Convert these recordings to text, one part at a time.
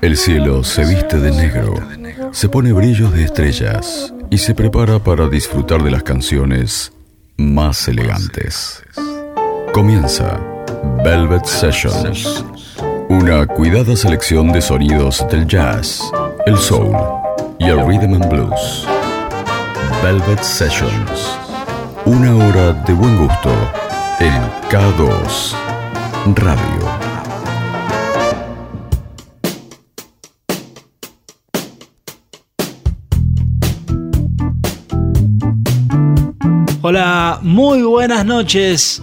El cielo se viste de negro, se pone brillos de estrellas y se prepara para disfrutar de las canciones más elegantes. Comienza Velvet Sessions, una cuidada selección de sonidos del jazz, el soul y el rhythm and blues. Velvet Sessions, una hora de buen gusto en K2 Radio. Hola, muy buenas noches.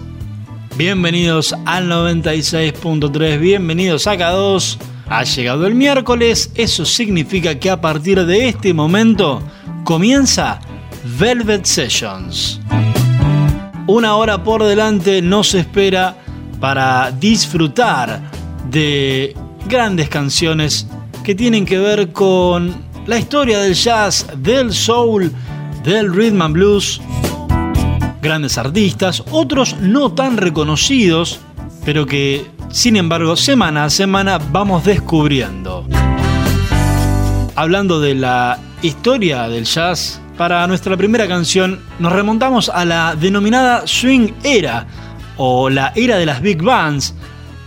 Bienvenidos al 96.3, bienvenidos a K2. Ha llegado el miércoles, eso significa que a partir de este momento comienza Velvet Sessions. Una hora por delante nos espera para disfrutar de grandes canciones que tienen que ver con la historia del jazz, del soul, del rhythm and blues grandes artistas, otros no tan reconocidos, pero que sin embargo semana a semana vamos descubriendo. Hablando de la historia del jazz, para nuestra primera canción nos remontamos a la denominada Swing Era o la era de las Big Bands,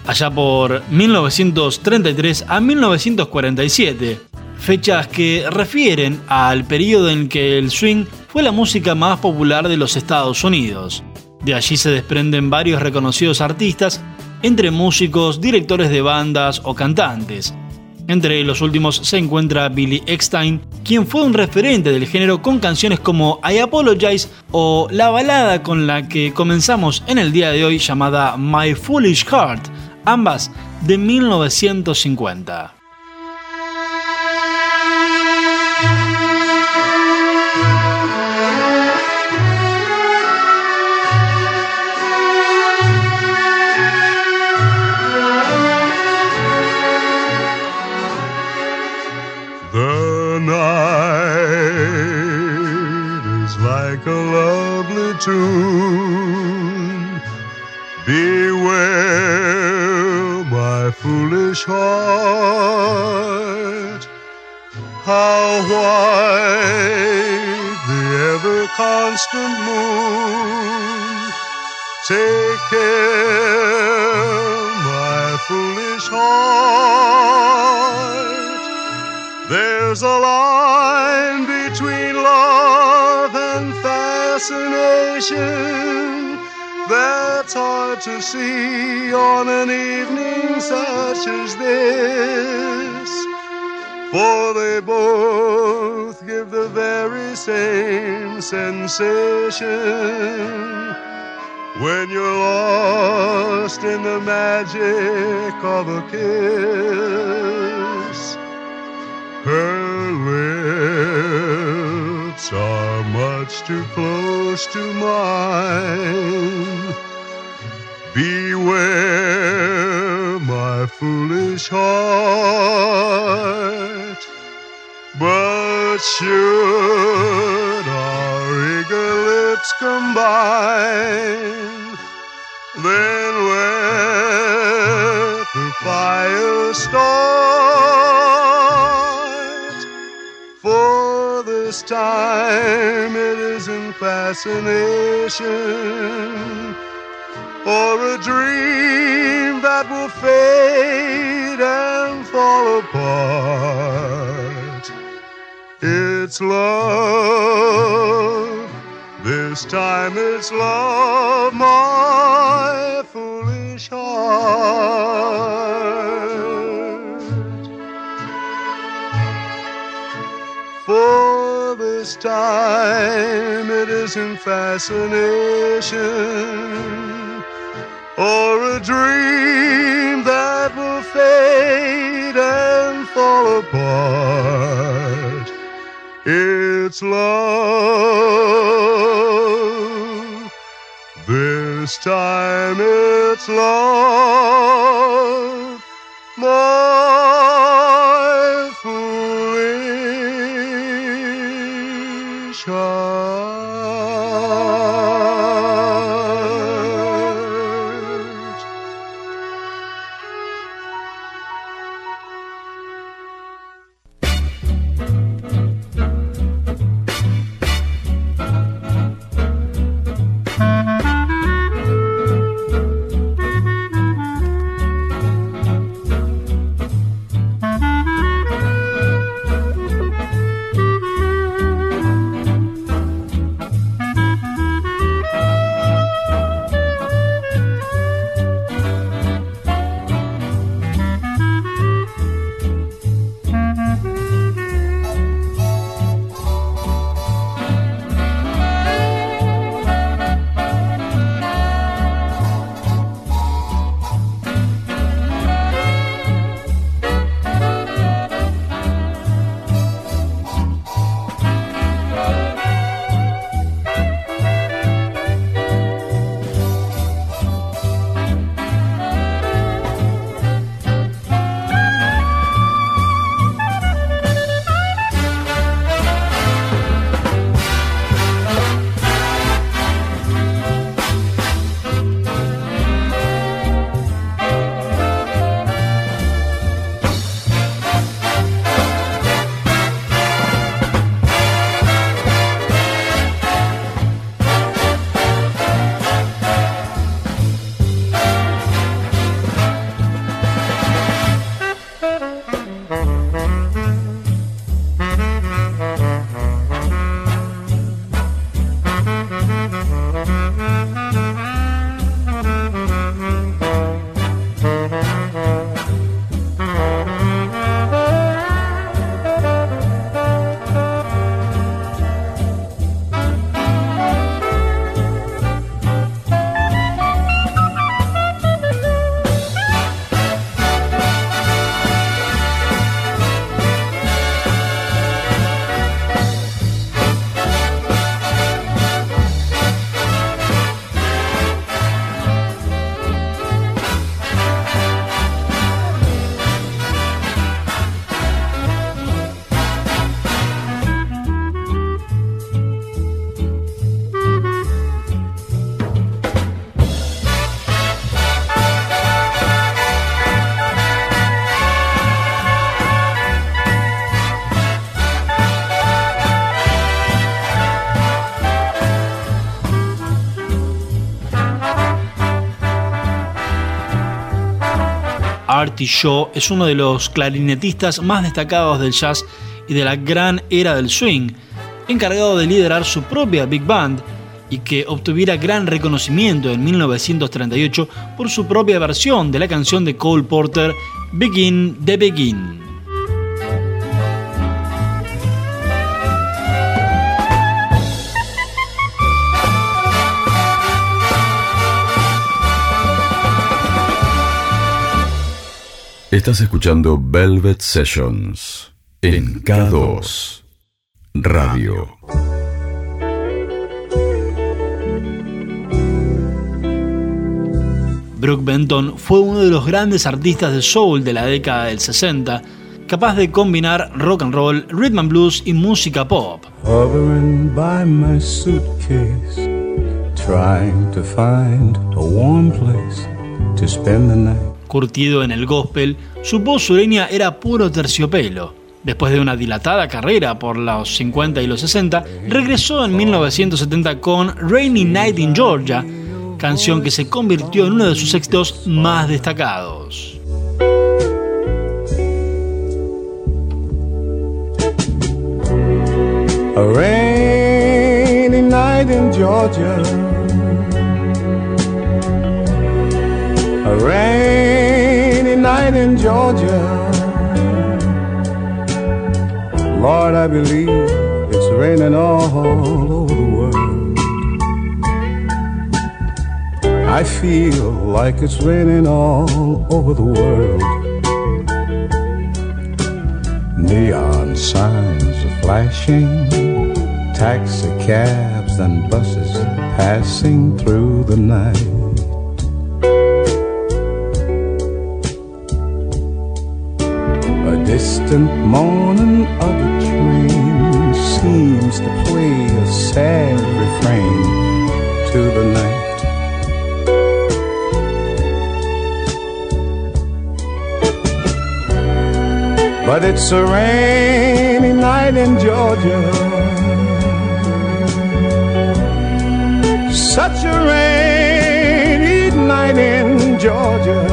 allá por 1933 a 1947, fechas que refieren al periodo en que el swing fue la música más popular de los Estados Unidos. De allí se desprenden varios reconocidos artistas, entre músicos, directores de bandas o cantantes. Entre los últimos se encuentra Billy Eckstein, quien fue un referente del género con canciones como I Apologize o la balada con la que comenzamos en el día de hoy llamada My Foolish Heart, ambas de 1950. Tune. Beware, my foolish heart, how white the ever constant moon. Take care, my foolish heart. There's a line between love and fascination that's hard to see on an evening such as this. For they both give the very same sensation when you're lost in the magic of a kiss. Her lips are much too close to mine. Beware, my foolish heart. But should our eager lips combine, then fascination or a dream that will fade and fall apart. It's love. This time it's love, my foolish heart. This time it isn't fascination or a dream that will fade and fall apart. It's love. This time it's love. shine. Artie Shaw es uno de los clarinetistas más destacados del jazz y de la gran era del swing, encargado de liderar su propia big band y que obtuviera gran reconocimiento en 1938 por su propia versión de la canción de Cole Porter Begin the Begin. Estás escuchando Velvet Sessions en K2 Radio. Brooke Benton fue uno de los grandes artistas de soul de la década del 60, capaz de combinar rock and roll, rhythm and blues y música pop. by my suitcase, trying to find a warm place to spend the night curtido en el gospel, su voz sureña era puro terciopelo. Después de una dilatada carrera por los 50 y los 60, regresó en 1970 con Rainy Night in Georgia, canción que se convirtió en uno de sus éxitos más destacados. A rainy night in Georgia. Lord, I believe it's raining all over the world. I feel like it's raining all over the world. Neon signs are flashing, taxi cabs and buses passing through the night. Distant moaning of a train seems to play a sad refrain to the night. But it's a rainy night in Georgia. Such a rainy night in Georgia.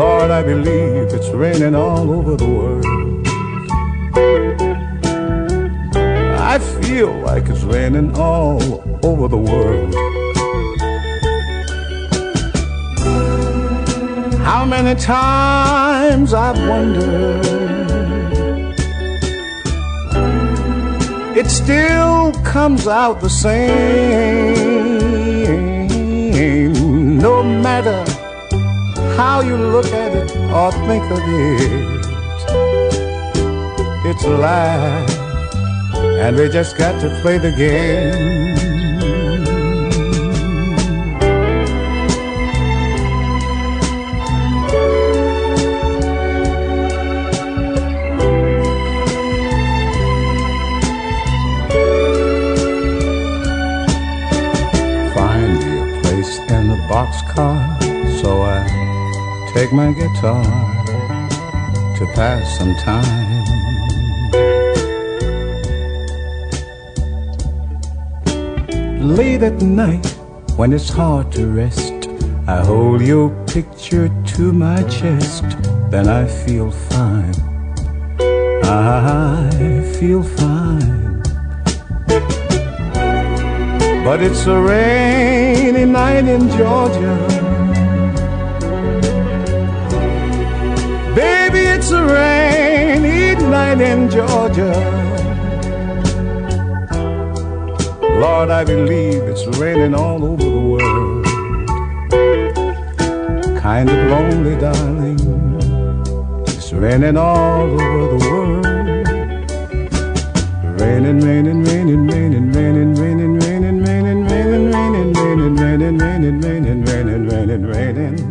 Lord, I believe it's raining all over the world. I feel like it's raining all over the world. How many times I've wondered, it still comes out the same, no matter how you look at it or think of it. It's life, and we just got to play the game. Find me a place in the boxcar take my guitar to pass some time. Late at night, when it's hard to rest, I hold your picture to my chest, then I feel fine. I feel fine. But it's a rainy night in Georgia. Rainy night in Georgia. Lord, I believe it's raining all over the world. Kind of lonely, darling. It's raining all over the world. Raining, raining, raining, raining, raining, raining, raining, raining, raining, raining, raining, raining, raining, raining, raining, raining,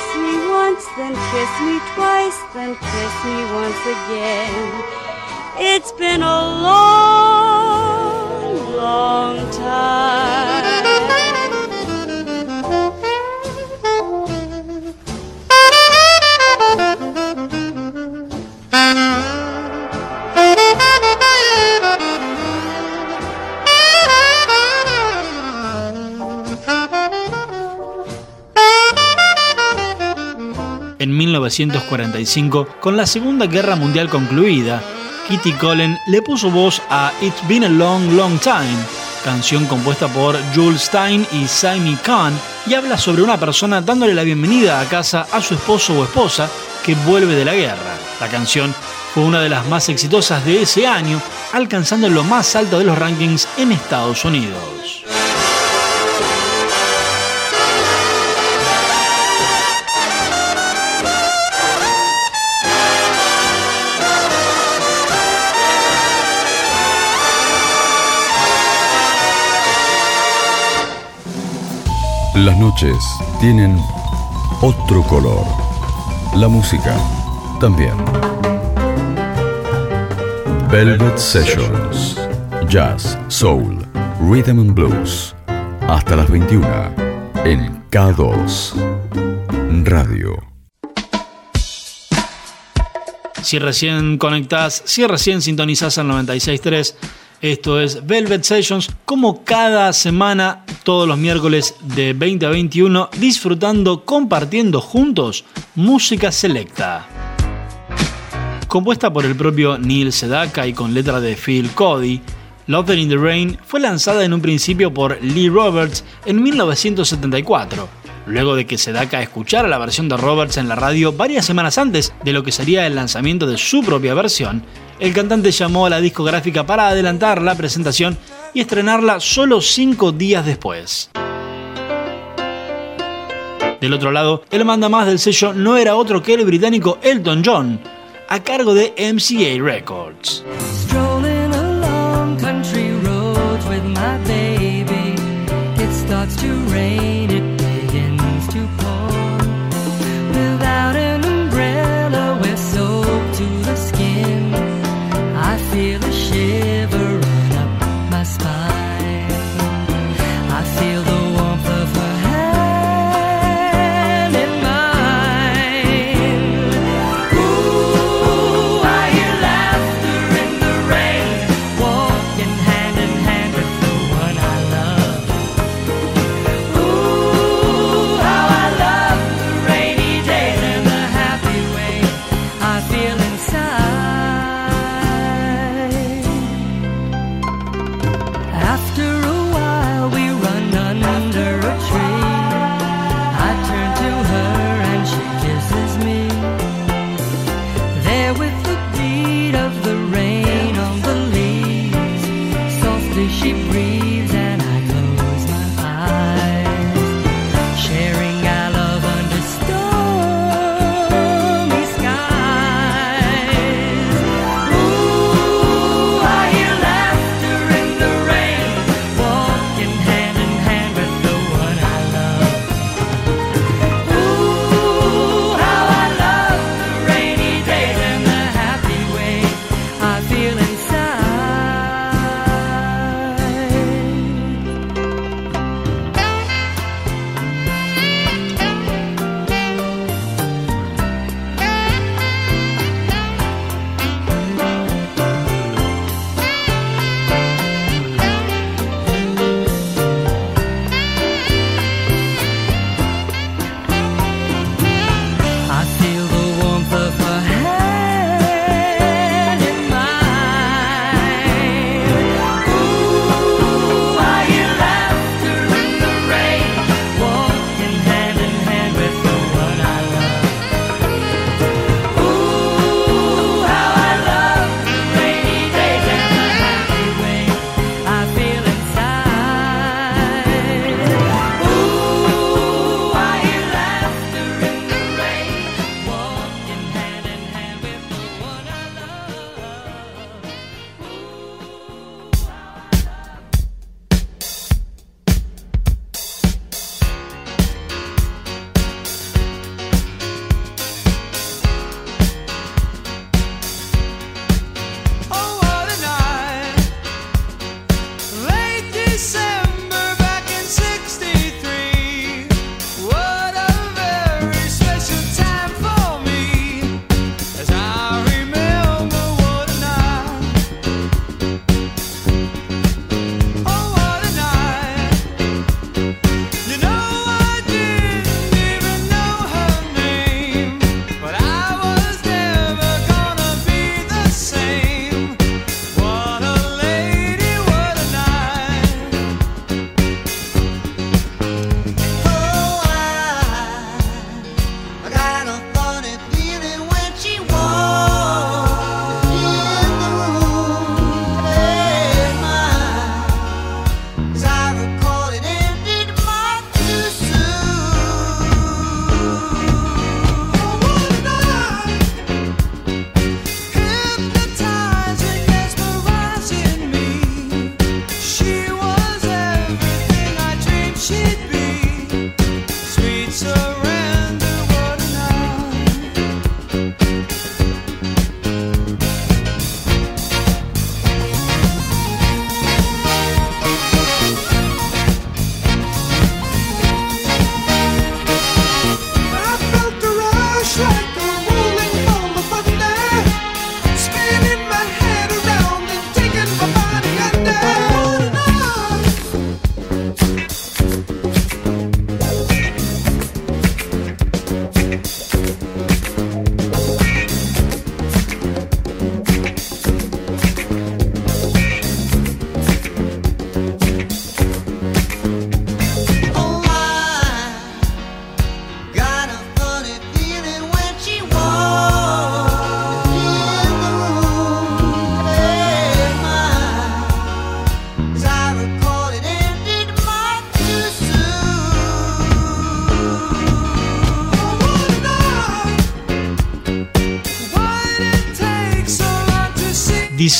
kiss me once, then kiss me twice, then kiss me once again. It's been a long, 1945, con la Segunda Guerra Mundial concluida, Kitty Cullen le puso voz a It's Been a Long, Long Time, canción compuesta por Jules Stein y Simon Kahn, y habla sobre una persona dándole la bienvenida a casa a su esposo o esposa que vuelve de la guerra. La canción fue una de las más exitosas de ese año, alcanzando lo más alto de los rankings en Estados Unidos. Las noches tienen otro color. La música también. Velvet Sessions. Jazz, Soul, Rhythm and Blues. Hasta las 21 en K2 Radio. Si recién conectás, si recién sintonizás al 96.3, esto es Velvet Sessions, como cada semana, todos los miércoles de 20 a 21, disfrutando, compartiendo juntos música selecta. Compuesta por el propio Neil Sedaka y con letra de Phil Cody, Love in the Rain fue lanzada en un principio por Lee Roberts en 1974 luego de que Sedaka escuchara la versión de Roberts en la radio varias semanas antes de lo que sería el lanzamiento de su propia versión, el cantante llamó a la discográfica para adelantar la presentación y estrenarla solo cinco días después. Del otro lado, el mandamás del sello no era otro que el británico Elton John, a cargo de MCA Records.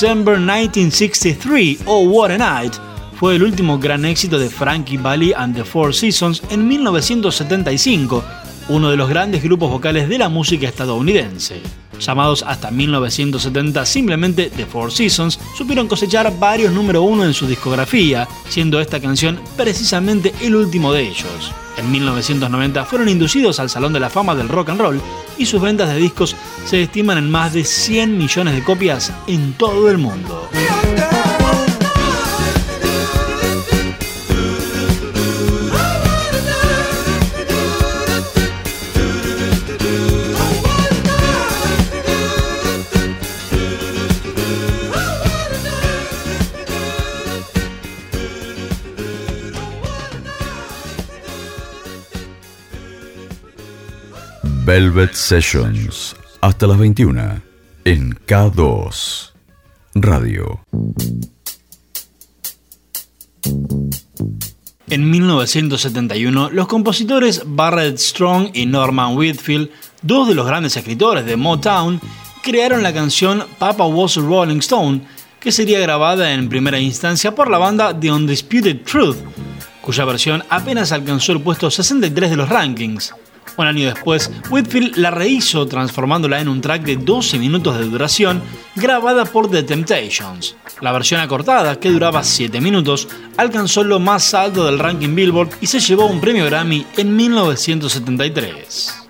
December 1963 o What a Night fue el último gran éxito de Frankie Valli and the Four Seasons en 1975, uno de los grandes grupos vocales de la música estadounidense. Llamados hasta 1970 simplemente The Four Seasons, supieron cosechar varios número uno en su discografía, siendo esta canción precisamente el último de ellos. En 1990 fueron inducidos al Salón de la Fama del Rock and Roll y sus ventas de discos se estiman en más de 100 millones de copias en todo el mundo. Velvet Sessions, hasta las 21, en K2 Radio. En 1971, los compositores Barrett Strong y Norman Whitfield, dos de los grandes escritores de Motown, crearon la canción Papa Was a Rolling Stone, que sería grabada en primera instancia por la banda The Undisputed Truth, cuya versión apenas alcanzó el puesto 63 de los rankings. Un año después, Whitfield la rehizo transformándola en un track de 12 minutos de duración grabada por The Temptations. La versión acortada, que duraba 7 minutos, alcanzó lo más alto del ranking Billboard y se llevó un premio Grammy en 1973.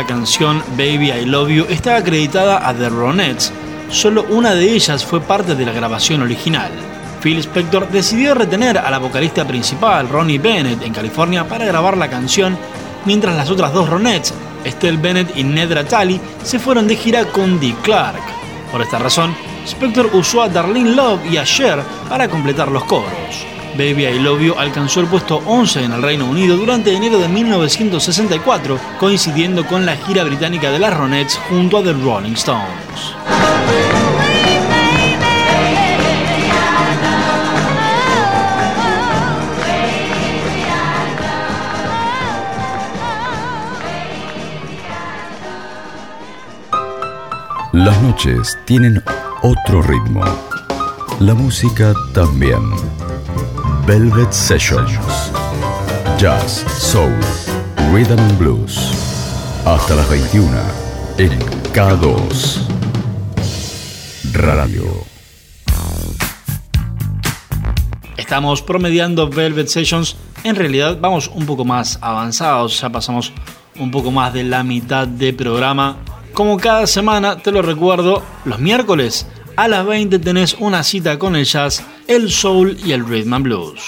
la canción Baby I Love You está acreditada a The Ronettes, solo una de ellas fue parte de la grabación original. Phil Spector decidió retener a la vocalista principal, Ronnie Bennett, en California para grabar la canción, mientras las otras dos Ronettes, Estelle Bennett y Nedra Talley, se fueron de gira con Dick Clark. Por esta razón, Spector usó a Darlene Love y a Cher para completar los coros. Baby I Love You alcanzó el puesto 11 en el Reino Unido durante enero de 1964, coincidiendo con la gira británica de las Ronettes junto a The Rolling Stones. Las noches tienen otro ritmo. La música también. Velvet Sessions. Jazz, soul, rhythm and blues. Hasta las 21 en K2 Radio. Estamos promediando Velvet Sessions. En realidad vamos un poco más avanzados, ya pasamos un poco más de la mitad de programa. Como cada semana, te lo recuerdo, los miércoles a las 20 tenés una cita con el jazz, el soul y el rhythm and blues.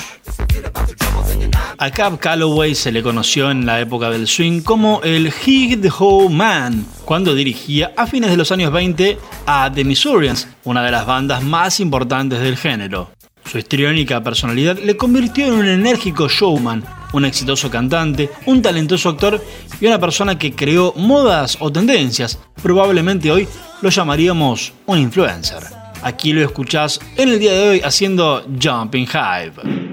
A Cab Calloway se le conoció en la época del swing como el Hig the Ho Man, cuando dirigía a fines de los años 20 a The Missourians, una de las bandas más importantes del género. Su histriónica personalidad le convirtió en un enérgico showman, un exitoso cantante, un talentoso actor y una persona que creó modas o tendencias. Probablemente hoy lo llamaríamos un influencer. Aquí lo escuchás en el día de hoy haciendo Jumping Hive.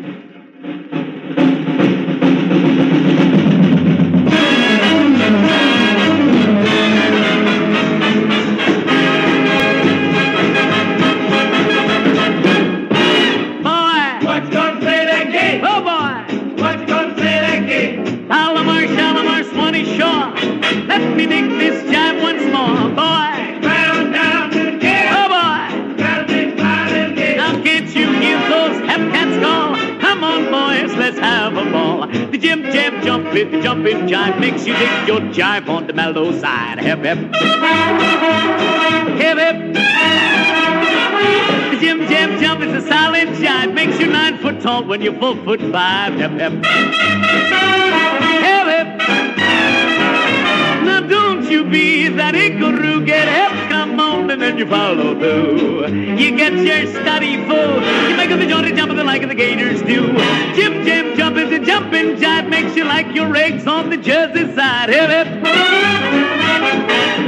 Jim jam jump it, jumping jive makes you dig your jive on the mellow side. Hep hep. Hip hip. The Jim Jam Jump is a solid jive. Makes you nine foot tall when you're four foot five. Hep hep. Hip hip. Now don't you be that icaroo. Get hip, and then you follow through. You get your study full. You make up the jaunty jump the like of the gators do. Jim Jam Jump is a jumping jive. Makes you like your eggs on the Jersey side. Hip hip.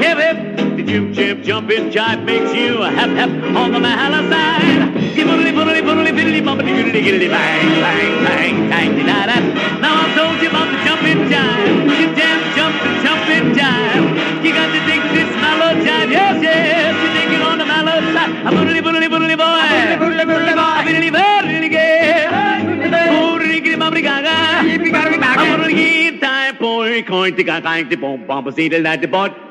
Hip hip. The Jim Jam jumping jive makes you a hep hep on the Mahala side. Gibbly bubbly bubbly biddly bubbly giddly giddly bang bang bang bang da da. Now I told you about the jumping jive. Jim Jam Coin to gaga. Coin bomb bomb. See the light the bot.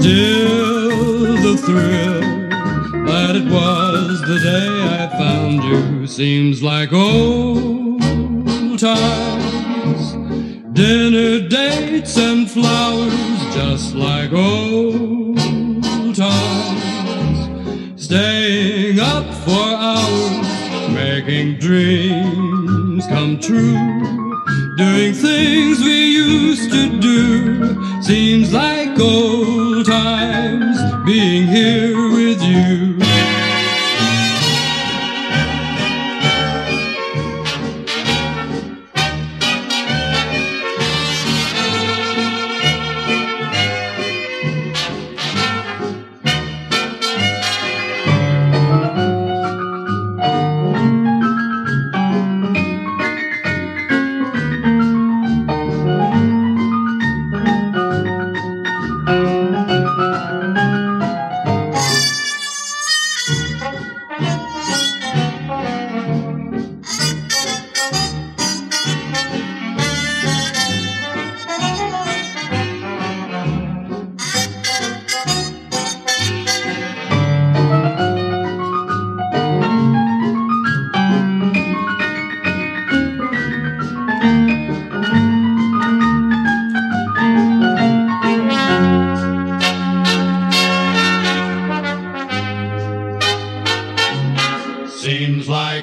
Still the thrill that it was the day I found you seems like old times. Dinner dates and flowers, just like old times. Staying up for hours, making dreams come true. Doing things we used to do seems like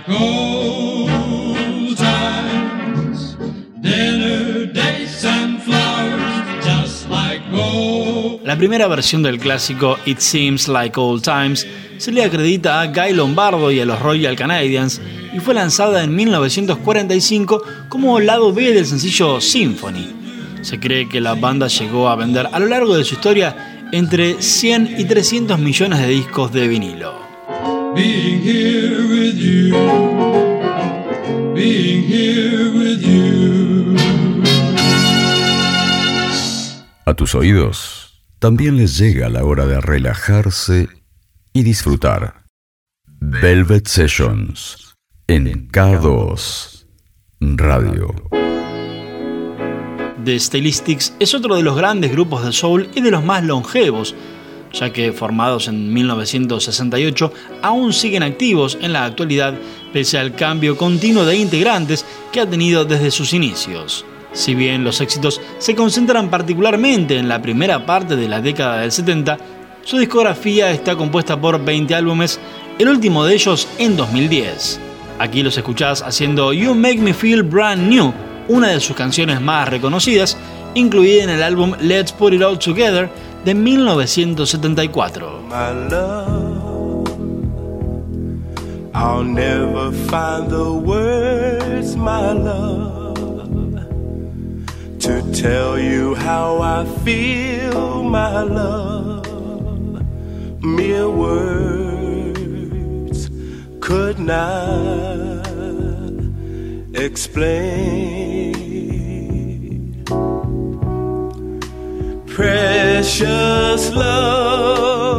old times. Dinner dates and flowers, just like old. La primera versión del clásico It Seems Like Old Times se le acredita a Guy Lombardo y a los Royal Canadians y fue lanzada en 1945 como lado B del sencillo Symphony. Se cree que la banda llegó a vender a lo largo de su historia entre 100 y 300 millones de discos de vinilo. Being here with you, being here with you. A tus oídos también les llega la hora de relajarse y disfrutar. Velvet Sessions en K2 Radio. The Stylistics es otro de los grandes grupos de soul y de los más longevos, ya que formados en 1968 aún siguen activos en la actualidad pese al cambio continuo de integrantes que ha tenido desde sus inicios. Si bien los éxitos se concentran particularmente en la primera parte de la década del 70, su discografía está compuesta por 20 álbumes, el último de ellos en 2010. Aquí los escuchás haciendo You Make Me Feel Brand New, una de sus canciones más reconocidas, incluida en el álbum Let's Put It All Together de 1974. my love. I'll never find the words, my love, to tell you how I feel, my love. Mere words could not explain. Precious love,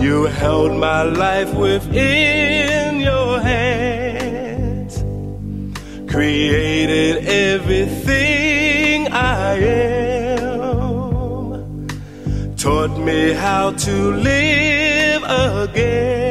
you held my life within your hands, created everything I am, taught me how to live again.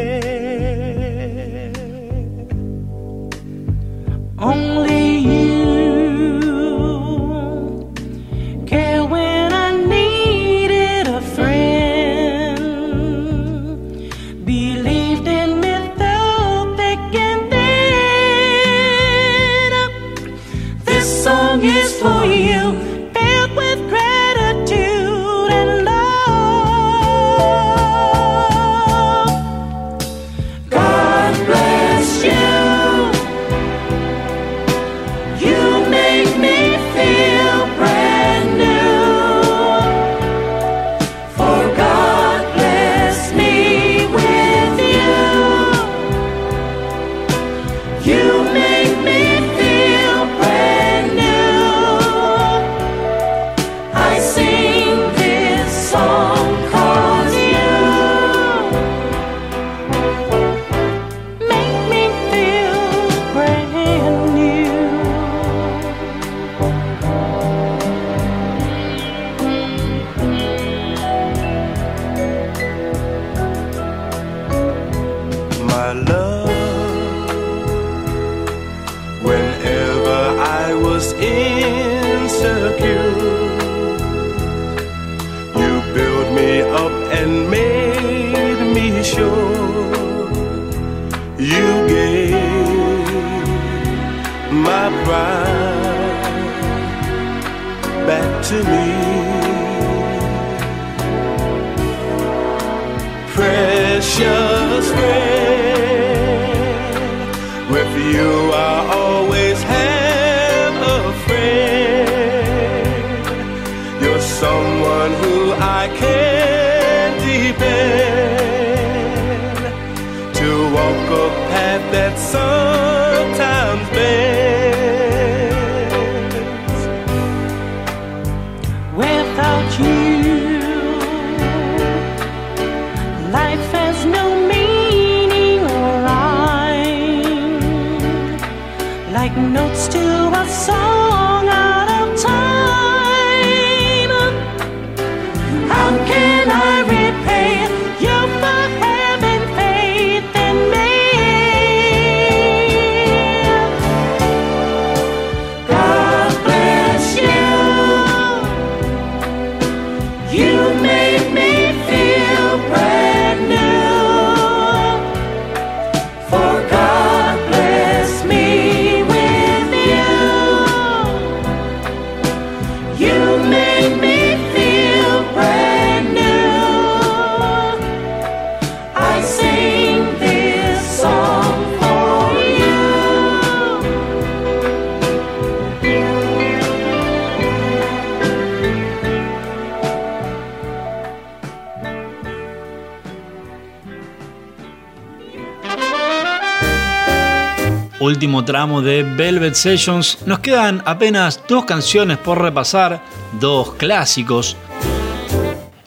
Último tramo de Velvet Sessions, nos quedan apenas dos canciones por repasar, dos clásicos.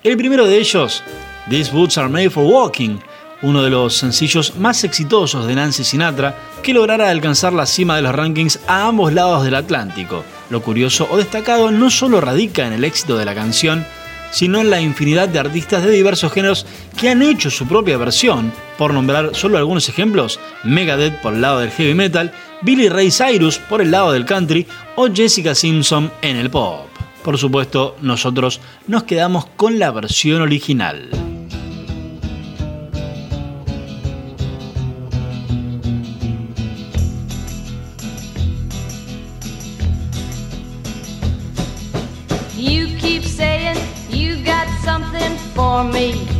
El primero de ellos, These Boots Are Made for Walking, uno de los sencillos más exitosos de Nancy Sinatra, que lograra alcanzar la cima de los rankings a ambos lados del Atlántico. Lo curioso o destacado no solo radica en el éxito de la canción, sino en la infinidad de artistas de diversos géneros que han hecho su propia versión. Por nombrar solo algunos ejemplos, Megadeth por el lado del heavy metal, Billy Ray Cyrus por el lado del country o Jessica Simpson en el pop. Por supuesto, nosotros nos quedamos con la versión original. Me.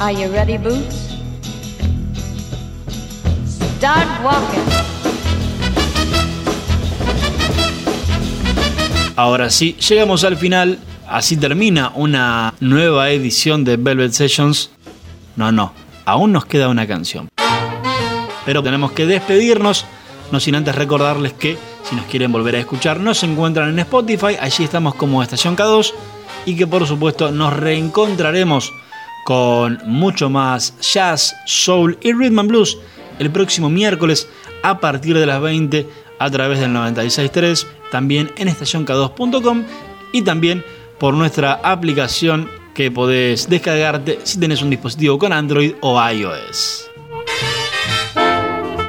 Are you ready, Boots? Start walking. Ahora sí, llegamos al final. Así termina una nueva edición de Velvet Sessions. No, no, aún nos queda una canción. Pero tenemos que despedirnos, no sin antes recordarles que si nos quieren volver a escuchar, nos encuentran en Spotify, allí estamos como Estación K2 y que por supuesto nos reencontraremos con mucho más jazz, soul y rhythm and blues el próximo miércoles a partir de las 20 a través del 96.3, también en estacionk2.com y también por nuestra aplicación que podés descargarte si tenés un dispositivo con Android o iOS.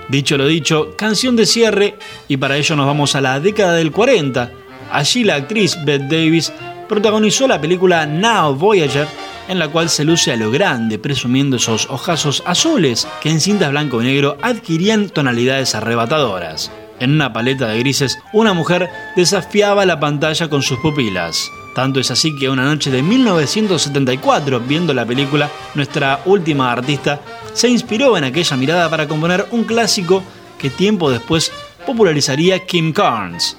Dicho lo dicho, canción de cierre y para ello nos vamos a la década del 40. Allí la actriz Bette Davis protagonizó la película Now Voyager en la cual se luce a lo grande, presumiendo esos ojazos azules que en cintas blanco y negro adquirían tonalidades arrebatadoras. En una paleta de grises, una mujer desafiaba la pantalla con sus pupilas. Tanto es así que una noche de 1974, viendo la película, nuestra última artista se inspiró en aquella mirada para componer un clásico que tiempo después popularizaría Kim Carnes.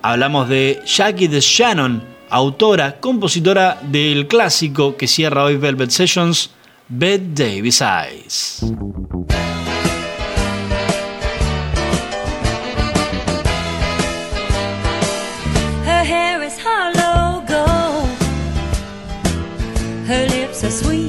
Hablamos de Jackie de Shannon, autora, compositora del clásico que cierra hoy Velvet Sessions, Bette Davis Eyes. Her hair is hollow gold. Her lips are sweet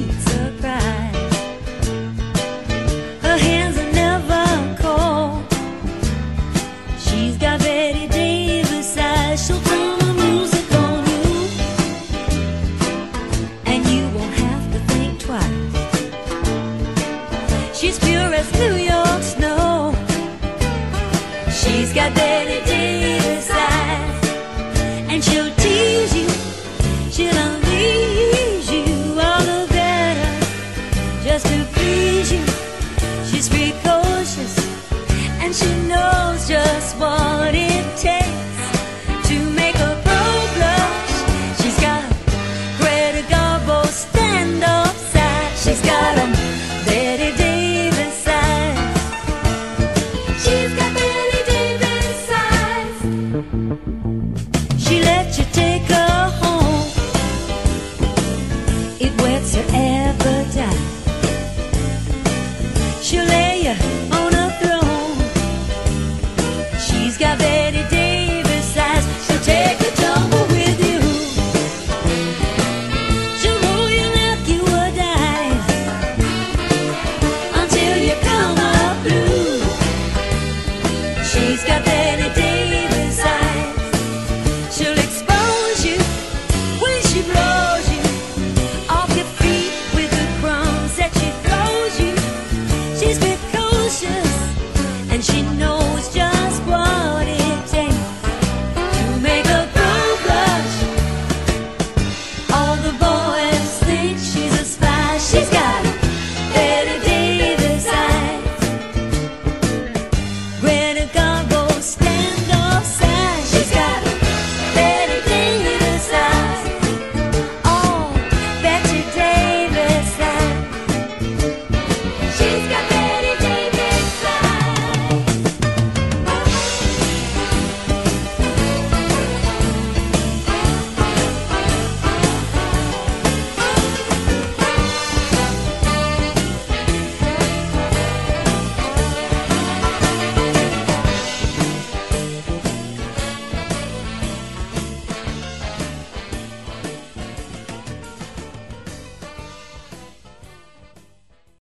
she knows just what it